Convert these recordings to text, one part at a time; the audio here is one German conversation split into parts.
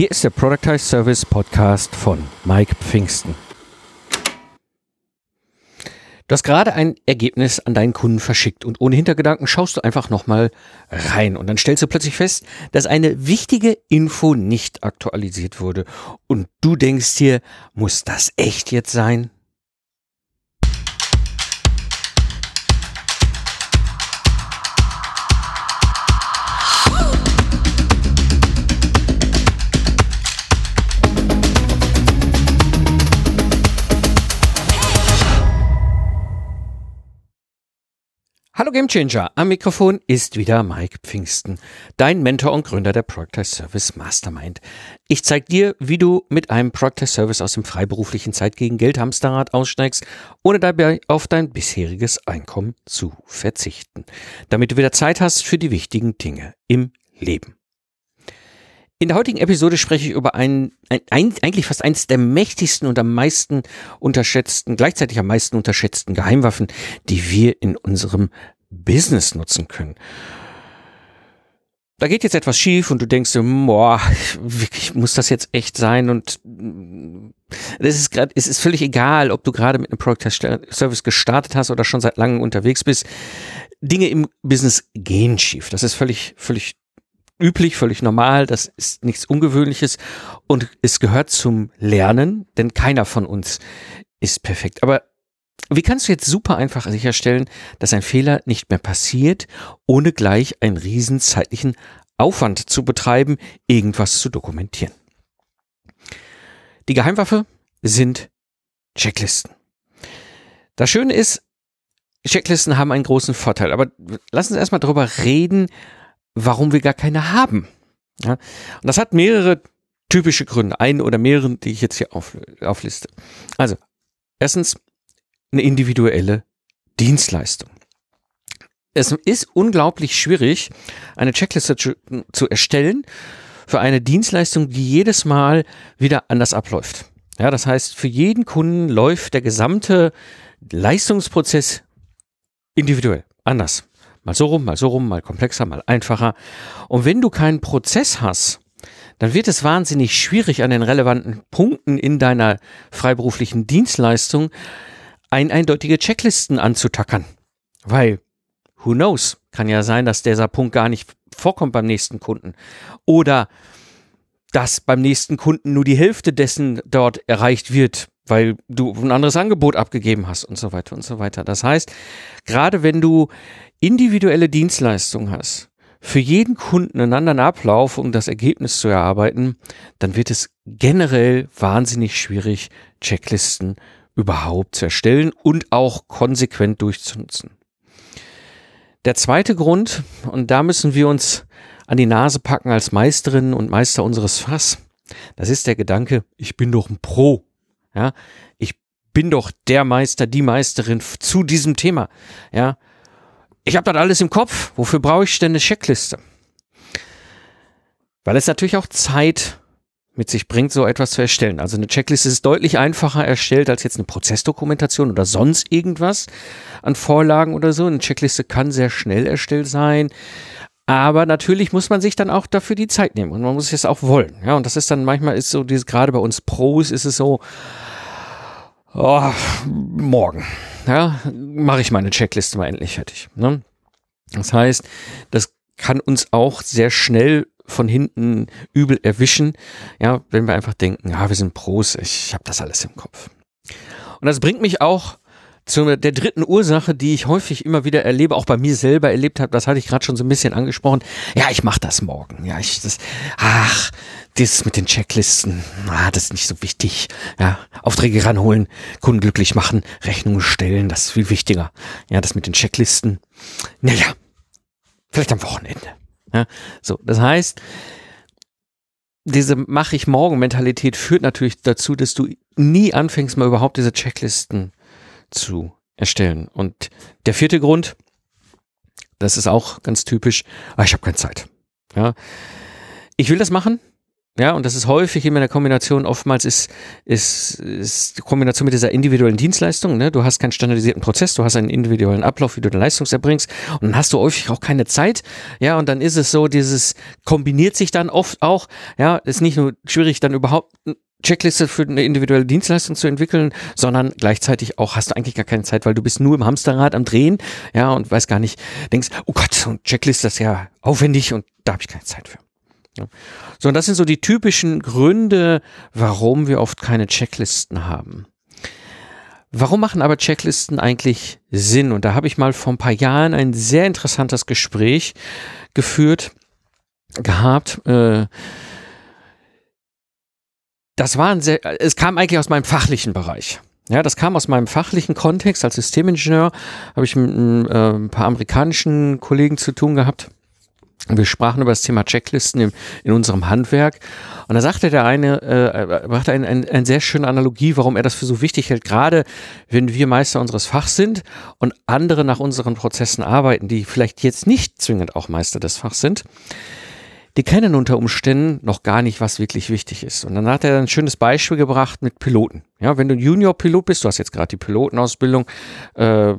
Hier ist der Productize Service Podcast von Mike Pfingsten. Du hast gerade ein Ergebnis an deinen Kunden verschickt und ohne Hintergedanken schaust du einfach nochmal rein und dann stellst du plötzlich fest, dass eine wichtige Info nicht aktualisiert wurde und du denkst dir, muss das echt jetzt sein? Hallo Gamechanger, am Mikrofon ist wieder Mike Pfingsten, dein Mentor und Gründer der Proctor Service Mastermind. Ich zeige dir, wie du mit einem Proctor Service aus dem freiberuflichen Zeit gegen Geld Hamsterrad aussteigst, ohne dabei auf dein bisheriges Einkommen zu verzichten, damit du wieder Zeit hast für die wichtigen Dinge im Leben. In der heutigen Episode spreche ich über ein, ein, eigentlich fast eines der mächtigsten und am meisten unterschätzten, gleichzeitig am meisten unterschätzten Geheimwaffen, die wir in unserem Business nutzen können. Da geht jetzt etwas schief und du denkst dir, boah, wirklich muss das jetzt echt sein und das ist gerade, es ist völlig egal, ob du gerade mit einem Product Service gestartet hast oder schon seit langem unterwegs bist. Dinge im Business gehen schief. Das ist völlig, völlig üblich, völlig normal, das ist nichts Ungewöhnliches und es gehört zum Lernen, denn keiner von uns ist perfekt. Aber wie kannst du jetzt super einfach sicherstellen, dass ein Fehler nicht mehr passiert, ohne gleich einen riesen zeitlichen Aufwand zu betreiben, irgendwas zu dokumentieren? Die Geheimwaffe sind Checklisten. Das Schöne ist, Checklisten haben einen großen Vorteil, aber lass uns erstmal darüber reden, warum wir gar keine haben. Ja? Und das hat mehrere typische Gründe, einen oder mehreren, die ich jetzt hier auf, aufliste. Also, erstens eine individuelle Dienstleistung. Es ist unglaublich schwierig, eine Checkliste zu, zu erstellen für eine Dienstleistung, die jedes Mal wieder anders abläuft. Ja, das heißt, für jeden Kunden läuft der gesamte Leistungsprozess individuell, anders. Mal so rum, mal so rum, mal komplexer, mal einfacher. Und wenn du keinen Prozess hast, dann wird es wahnsinnig schwierig, an den relevanten Punkten in deiner freiberuflichen Dienstleistung ein eindeutige Checklisten anzutackern. Weil, who knows, kann ja sein, dass dieser Punkt gar nicht vorkommt beim nächsten Kunden. Oder dass beim nächsten Kunden nur die Hälfte dessen dort erreicht wird, weil du ein anderes Angebot abgegeben hast und so weiter und so weiter. Das heißt, gerade wenn du individuelle Dienstleistungen hast, für jeden Kunden einen anderen Ablauf, um das Ergebnis zu erarbeiten, dann wird es generell wahnsinnig schwierig, Checklisten überhaupt zu erstellen und auch konsequent durchzunutzen. Der zweite Grund, und da müssen wir uns an die Nase packen als Meisterinnen und Meister unseres Fass, das ist der Gedanke, ich bin doch ein Pro. Ja, ich bin doch der Meister, die Meisterin zu diesem Thema. Ja, ich habe das alles im Kopf. Wofür brauche ich denn eine Checkliste? Weil es natürlich auch Zeit mit sich bringt, so etwas zu erstellen. Also eine Checkliste ist deutlich einfacher erstellt als jetzt eine Prozessdokumentation oder sonst irgendwas an Vorlagen oder so. Eine Checkliste kann sehr schnell erstellt sein. Aber natürlich muss man sich dann auch dafür die Zeit nehmen und man muss es auch wollen. Ja, und das ist dann manchmal ist so dieses, gerade bei uns Pros ist es so, oh, morgen ja, mache ich meine Checkliste mal endlich fertig. Ne? Das heißt, das kann uns auch sehr schnell von hinten übel erwischen, ja, wenn wir einfach denken, ja, wir sind Pros, ich habe das alles im Kopf. Und das bringt mich auch zu der dritten Ursache, die ich häufig immer wieder erlebe, auch bei mir selber erlebt habe, das hatte ich gerade schon so ein bisschen angesprochen. Ja, ich mache das morgen. Ja, ich das ach, das mit den Checklisten, ah, das ist nicht so wichtig. Ja, Aufträge ranholen, Kunden glücklich machen, Rechnungen stellen, das ist viel wichtiger. Ja, das mit den Checklisten. Naja, vielleicht am Wochenende. Ja, so, das heißt, diese mache ich morgen Mentalität führt natürlich dazu, dass du nie anfängst, mal überhaupt diese Checklisten zu erstellen. Und der vierte Grund, das ist auch ganz typisch, ah, ich habe keine Zeit. Ja, ich will das machen, Ja, und das ist häufig immer in der Kombination, oftmals ist, ist, ist die Kombination mit dieser individuellen Dienstleistung. Ne? Du hast keinen standardisierten Prozess, du hast einen individuellen Ablauf, wie du deine Leistung erbringst und dann hast du häufig auch keine Zeit. Ja, und dann ist es so, dieses kombiniert sich dann oft auch. Ja, ist nicht nur schwierig, dann überhaupt Checkliste für eine individuelle Dienstleistung zu entwickeln, sondern gleichzeitig auch hast du eigentlich gar keine Zeit, weil du bist nur im Hamsterrad am Drehen, ja, und weiß gar nicht, denkst, oh Gott, so ein Checkliste ist ja aufwendig und da habe ich keine Zeit für. So, das sind so die typischen Gründe, warum wir oft keine Checklisten haben. Warum machen aber Checklisten eigentlich Sinn? Und da habe ich mal vor ein paar Jahren ein sehr interessantes Gespräch geführt, gehabt. Äh, das war ein sehr, es kam eigentlich aus meinem fachlichen Bereich. Ja, das kam aus meinem fachlichen Kontext. Als Systemingenieur habe ich mit äh, ein paar amerikanischen Kollegen zu tun gehabt. Wir sprachen über das Thema Checklisten im, in unserem Handwerk. Und da sagte der eine, äh, brachte eine, eine, eine sehr schöne Analogie, warum er das für so wichtig hält, gerade wenn wir Meister unseres Fachs sind und andere nach unseren Prozessen arbeiten, die vielleicht jetzt nicht zwingend auch Meister des Fachs sind die kennen unter Umständen noch gar nicht, was wirklich wichtig ist. Und dann hat er ein schönes Beispiel gebracht mit Piloten. Ja, wenn du Junior-Pilot bist, du hast jetzt gerade die Pilotenausbildung äh,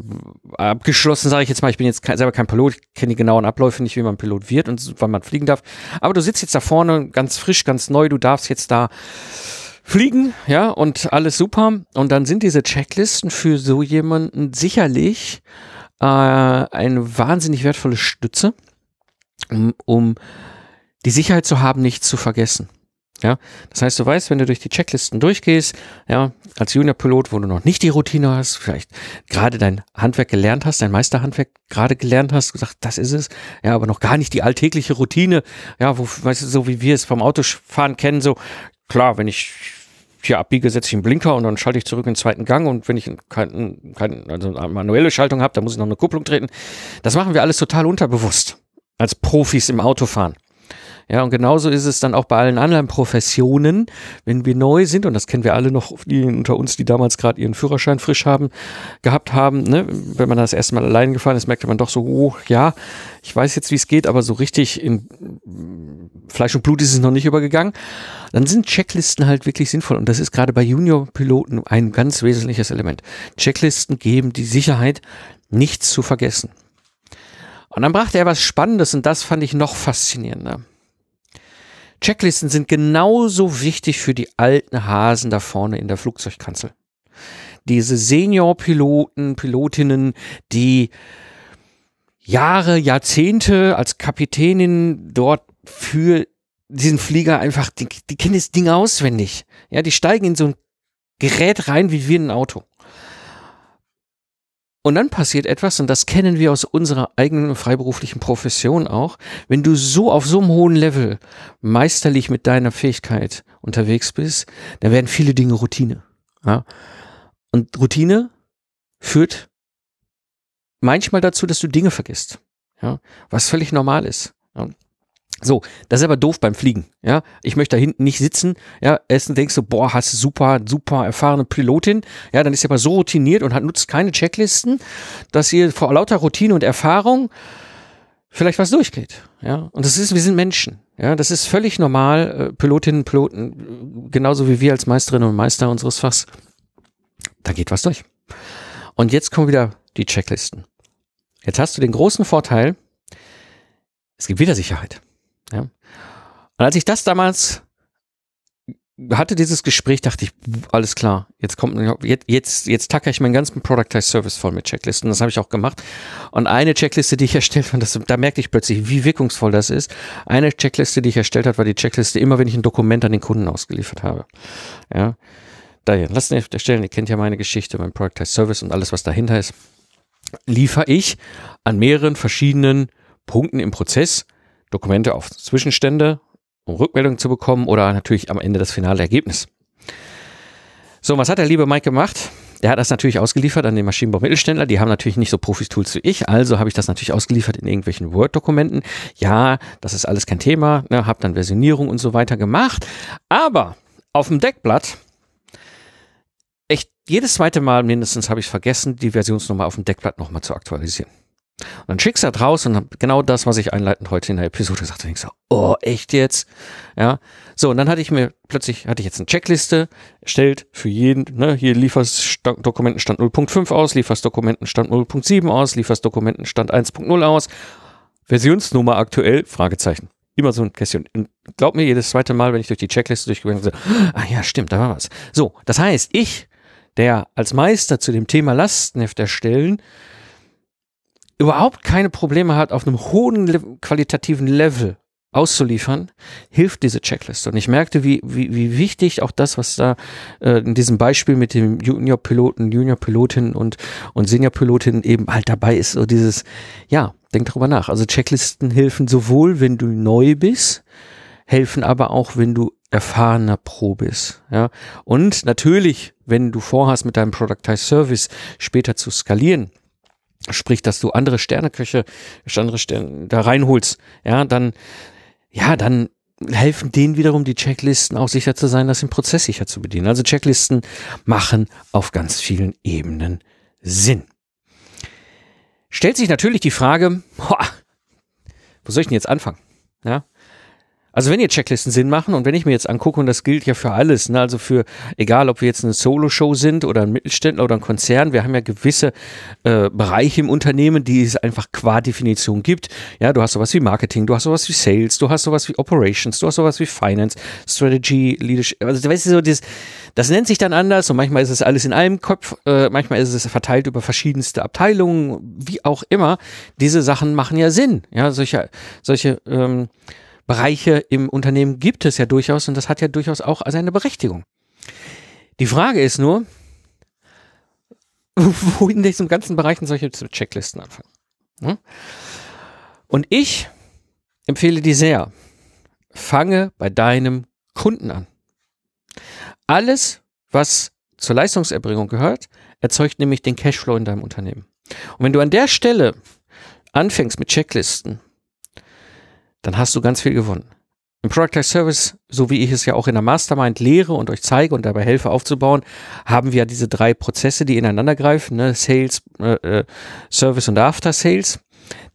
abgeschlossen, sage ich jetzt mal, ich bin jetzt kein, selber kein Pilot, ich kenne die genauen Abläufe nicht, wie man Pilot wird und wann man fliegen darf. Aber du sitzt jetzt da vorne, ganz frisch, ganz neu, du darfst jetzt da fliegen, ja, und alles super. Und dann sind diese Checklisten für so jemanden sicherlich äh, eine wahnsinnig wertvolle Stütze, um, um die Sicherheit zu haben, nichts zu vergessen. Ja, das heißt, du weißt, wenn du durch die Checklisten durchgehst, ja, als Junior-Pilot, wo du noch nicht die Routine hast, vielleicht gerade dein Handwerk gelernt hast, dein Meisterhandwerk gerade gelernt hast, gesagt, das ist es, ja, aber noch gar nicht die alltägliche Routine, ja, wo, weißt du, so wie wir es vom Autofahren kennen, so, klar, wenn ich hier abbiege, setze ich einen Blinker und dann schalte ich zurück in den zweiten Gang und wenn ich keine, keine also eine manuelle Schaltung habe, dann muss ich noch eine Kupplung treten. Das machen wir alles total unterbewusst als Profis im Autofahren. Ja, und genauso ist es dann auch bei allen anderen Professionen, wenn wir neu sind, und das kennen wir alle noch, die unter uns, die damals gerade ihren Führerschein frisch haben, gehabt haben, ne? wenn man das erste Mal allein gefahren ist, merkte man doch so, oh, ja, ich weiß jetzt, wie es geht, aber so richtig in Fleisch und Blut ist es noch nicht übergegangen. Dann sind Checklisten halt wirklich sinnvoll. Und das ist gerade bei Junior-Piloten ein ganz wesentliches Element. Checklisten geben die Sicherheit, nichts zu vergessen. Und dann brachte er was Spannendes und das fand ich noch faszinierender. Checklisten sind genauso wichtig für die alten Hasen da vorne in der Flugzeugkanzel. Diese Senior-Piloten, Pilotinnen, die Jahre, Jahrzehnte als Kapitänin dort für diesen Flieger einfach, die, die kennen das Ding auswendig. Ja, die steigen in so ein Gerät rein wie wir in ein Auto. Und dann passiert etwas, und das kennen wir aus unserer eigenen freiberuflichen Profession auch, wenn du so auf so einem hohen Level meisterlich mit deiner Fähigkeit unterwegs bist, dann werden viele Dinge Routine. Ja? Und Routine führt manchmal dazu, dass du Dinge vergisst, ja? was völlig normal ist. Ja? So, das ist aber doof beim Fliegen. Ja, ich möchte da hinten nicht sitzen. Ja, erstens denkst du, boah, hast super, super erfahrene Pilotin. Ja, dann ist sie aber so routiniert und hat nutzt keine Checklisten, dass ihr vor lauter Routine und Erfahrung vielleicht was durchgeht. Ja, und das ist, wir sind Menschen. Ja, das ist völlig normal. Äh, Pilotinnen, Piloten, genauso wie wir als Meisterinnen und Meister unseres Fachs. Da geht was durch. Und jetzt kommen wieder die Checklisten. Jetzt hast du den großen Vorteil, es gibt wieder Sicherheit. Ja. Und als ich das damals hatte dieses Gespräch, dachte ich, alles klar, jetzt kommt, jetzt, jetzt, jetzt tacker ich meinen ganzen Productized Service voll mit Checklisten. Das habe ich auch gemacht. Und eine Checkliste, die ich erstellt habe, das, da merkte ich plötzlich, wie wirkungsvoll das ist. Eine Checkliste, die ich erstellt habe, war die Checkliste immer, wenn ich ein Dokument an den Kunden ausgeliefert habe. Ja. Daher, lasst mich erstellen, ihr kennt ja meine Geschichte, mein Productized Service und alles, was dahinter ist. Liefere ich an mehreren verschiedenen Punkten im Prozess Dokumente auf Zwischenstände, um Rückmeldungen zu bekommen oder natürlich am Ende das finale Ergebnis. So, was hat der liebe Mike gemacht? Der hat das natürlich ausgeliefert an den Maschinenbau-Mittelständler. Die haben natürlich nicht so Profis-Tools wie ich, also habe ich das natürlich ausgeliefert in irgendwelchen Word-Dokumenten. Ja, das ist alles kein Thema, ne, habe dann Versionierung und so weiter gemacht. Aber auf dem Deckblatt, echt jedes zweite Mal mindestens habe ich vergessen, die Versionsnummer auf dem Deckblatt nochmal zu aktualisieren. Und dann schickst du das raus und genau das, was ich einleitend heute in der Episode gesagt habe, ich so, oh, echt jetzt? Ja. So, und dann hatte ich mir plötzlich, hatte ich jetzt eine Checkliste erstellt für jeden, ne, hier lieferst Dokumentenstand 0.5 aus, lieferst Dokumentenstand 0.7 aus, lieferst Dokumentenstand 1.0 aus, Versionsnummer aktuell, Fragezeichen. Immer so ein Kästchen. Und glaub mir, jedes zweite Mal, wenn ich durch die Checkliste durchgegangen bin, so, ah ja, stimmt, da war was. So, das heißt, ich, der als Meister zu dem Thema Lastenheft erstellen, überhaupt keine Probleme hat, auf einem hohen qualitativen Level auszuliefern, hilft diese Checkliste. Und ich merkte, wie, wie, wie wichtig auch das, was da äh, in diesem Beispiel mit dem Junior-Piloten, Junior-Pilotin und, und Senior-Pilotin eben halt dabei ist, so dieses, ja, denk darüber nach. Also Checklisten helfen sowohl, wenn du neu bist, helfen aber auch, wenn du erfahrener Pro bist. Ja? Und natürlich, wenn du vorhast, mit deinem Productized Service später zu skalieren, Sprich, dass du andere Sterneköche, andere Sterne da reinholst, ja, dann, ja, dann helfen denen wiederum die Checklisten auch sicher zu sein, das im Prozess sicher zu bedienen. Also Checklisten machen auf ganz vielen Ebenen Sinn. Stellt sich natürlich die Frage, boah, wo soll ich denn jetzt anfangen? Ja, also wenn ihr Checklisten Sinn machen und wenn ich mir jetzt angucke, und das gilt ja für alles, ne, also für, egal ob wir jetzt eine Solo-Show sind oder ein Mittelständler oder ein Konzern, wir haben ja gewisse äh, Bereiche im Unternehmen, die es einfach qua Definition gibt. Ja, du hast sowas wie Marketing, du hast sowas wie Sales, du hast sowas wie Operations, du hast sowas wie Finance, Strategy, Leadership, also weißt du, so das, das nennt sich dann anders und manchmal ist es alles in einem Kopf, äh, manchmal ist es verteilt über verschiedenste Abteilungen, wie auch immer. Diese Sachen machen ja Sinn, ja, solche, solche, ähm, Bereiche im Unternehmen gibt es ja durchaus und das hat ja durchaus auch seine Berechtigung. Die Frage ist nur, wo in diesem ganzen Bereichen solche Checklisten anfangen. Hm? Und ich empfehle dir sehr, fange bei deinem Kunden an. Alles, was zur Leistungserbringung gehört, erzeugt nämlich den Cashflow in deinem Unternehmen. Und wenn du an der Stelle anfängst mit Checklisten, dann hast du ganz viel gewonnen. Im Product Service, so wie ich es ja auch in der Mastermind lehre und euch zeige und dabei helfe aufzubauen, haben wir ja diese drei Prozesse, die ineinander greifen, ne? Sales, äh, äh Service und After Sales.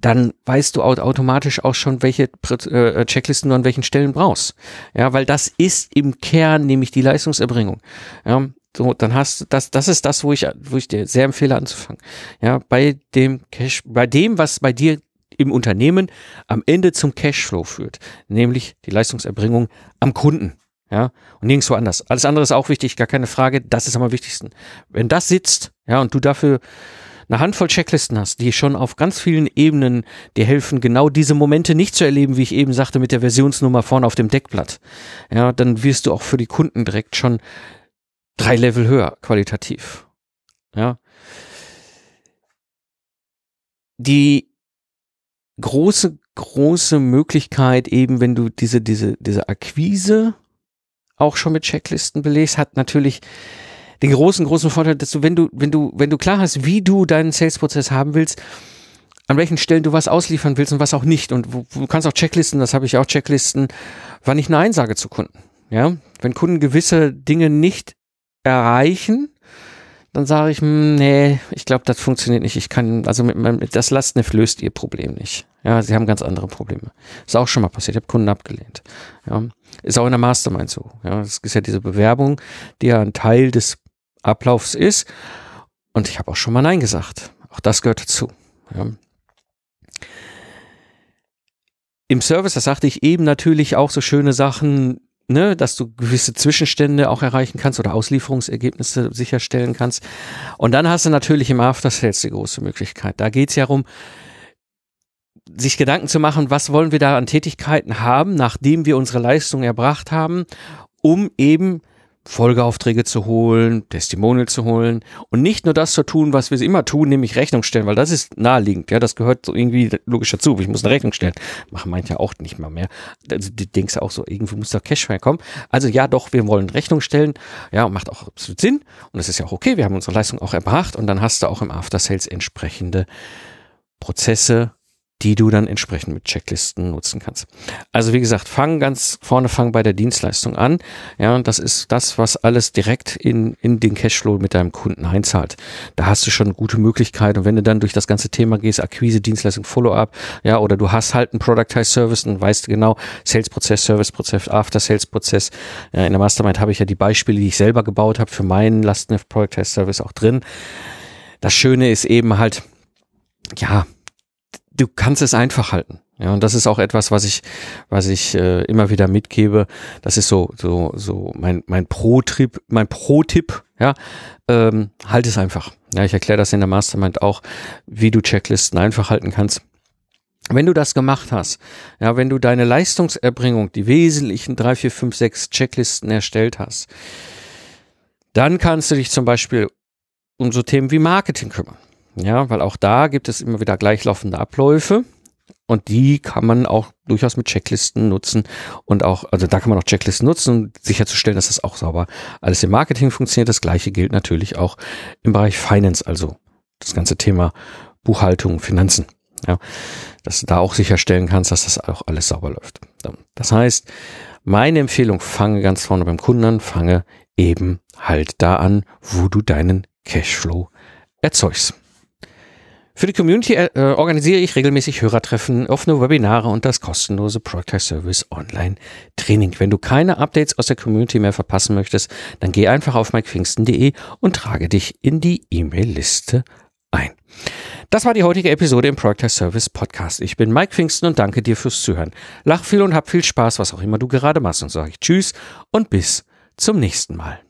Dann weißt du automatisch auch schon, welche äh, Checklisten du an welchen Stellen brauchst. Ja, weil das ist im Kern nämlich die Leistungserbringung. Ja, so, dann hast du das, das ist das, wo ich, wo ich dir sehr empfehle anzufangen. Ja, bei dem Cash, bei dem, was bei dir im Unternehmen am Ende zum Cashflow führt, nämlich die Leistungserbringung am Kunden. Ja, und nirgendwo anders. Alles andere ist auch wichtig, gar keine Frage. Das ist am wichtigsten. Wenn das sitzt, ja, und du dafür eine Handvoll Checklisten hast, die schon auf ganz vielen Ebenen dir helfen, genau diese Momente nicht zu erleben, wie ich eben sagte, mit der Versionsnummer vorne auf dem Deckblatt. Ja, dann wirst du auch für die Kunden direkt schon drei Level höher qualitativ. Ja. Die große, große Möglichkeit eben, wenn du diese, diese, diese Akquise auch schon mit Checklisten belegst, hat natürlich den großen, großen Vorteil, dass du, wenn du, wenn du, wenn du klar hast, wie du deinen Sales-Prozess haben willst, an welchen Stellen du was ausliefern willst und was auch nicht. Und du kannst auch Checklisten, das habe ich auch Checklisten, wann ich Nein sage zu Kunden. Ja, wenn Kunden gewisse Dinge nicht erreichen, dann sage ich, hm, nee, ich glaube, das funktioniert nicht. Ich kann, also mit, mit das Lastneft löst ihr Problem nicht. Ja, sie haben ganz andere Probleme. Ist auch schon mal passiert. Ich habe Kunden abgelehnt. Ja, ist auch in der Mastermind so. Ja, es ist ja diese Bewerbung, die ja ein Teil des Ablaufs ist. Und ich habe auch schon mal Nein gesagt. Auch das gehört dazu. Ja. Im Service, das sagte ich eben natürlich auch so schöne Sachen, ne, dass du gewisse Zwischenstände auch erreichen kannst oder Auslieferungsergebnisse sicherstellen kannst. Und dann hast du natürlich im After Sales die große Möglichkeit. Da geht's ja darum, sich Gedanken zu machen, was wollen wir da an Tätigkeiten haben, nachdem wir unsere Leistung erbracht haben, um eben Folgeaufträge zu holen, Testimonial zu holen und nicht nur das zu tun, was wir immer tun, nämlich Rechnung stellen, weil das ist naheliegend, ja, das gehört so irgendwie logisch dazu. Ich muss eine Rechnung stellen. Machen manche auch nicht mal mehr. Also, du denkst auch so, irgendwie muss da Cash kommen. Also ja, doch, wir wollen Rechnung stellen. Ja, macht auch absolut Sinn. Und das ist ja auch okay. Wir haben unsere Leistung auch erbracht und dann hast du auch im After Sales entsprechende Prozesse, die du dann entsprechend mit Checklisten nutzen kannst. Also wie gesagt, fang ganz vorne, fang bei der Dienstleistung an. Ja, und das ist das, was alles direkt in, in den Cashflow mit deinem Kunden einzahlt. Da hast du schon eine gute Möglichkeit. Und wenn du dann durch das ganze Thema gehst, Akquise, Dienstleistung, Follow-up, ja, oder du hast halt einen Productized Service und weißt genau, Sales-Prozess, Service-Prozess, After-Sales-Prozess. Ja, in der Mastermind habe ich ja die Beispiele, die ich selber gebaut habe, für meinen Lastenheft Productized Service auch drin. Das Schöne ist eben halt, ja, du kannst es einfach halten. Ja, und das ist auch etwas, was ich, was ich äh, immer wieder mitgebe. Das ist so, so, so mein, mein Pro-Trip, mein Pro-Tipp, ja, ähm, halt es einfach. Ja, ich erkläre das in der Mastermind auch, wie du Checklisten einfach halten kannst. Wenn du das gemacht hast, ja, wenn du deine Leistungserbringung, die wesentlichen drei, vier, fünf, sechs Checklisten erstellt hast, dann kannst du dich zum Beispiel um so Themen wie Marketing kümmern. Ja, weil auch da gibt es immer wieder gleichlaufende Abläufe. Und die kann man auch durchaus mit Checklisten nutzen und auch, also da kann man auch Checklisten nutzen, um sicherzustellen, dass das auch sauber alles im Marketing funktioniert. Das gleiche gilt natürlich auch im Bereich Finance, also das ganze Thema Buchhaltung, Finanzen. Ja, dass du da auch sicherstellen kannst, dass das auch alles sauber läuft. Das heißt, meine Empfehlung, fange ganz vorne beim Kunden an, fange eben halt da an, wo du deinen Cashflow erzeugst. Für die Community äh, organisiere ich regelmäßig Hörertreffen, offene Webinare und das kostenlose Product Service Online Training. Wenn du keine Updates aus der Community mehr verpassen möchtest, dann geh einfach auf mikepfingsten.de und trage dich in die E-Mail-Liste ein. Das war die heutige Episode im Product Service Podcast. Ich bin Mike Pfingsten und danke dir fürs Zuhören. Lach viel und hab viel Spaß, was auch immer du gerade machst. Und sage ich Tschüss und bis zum nächsten Mal.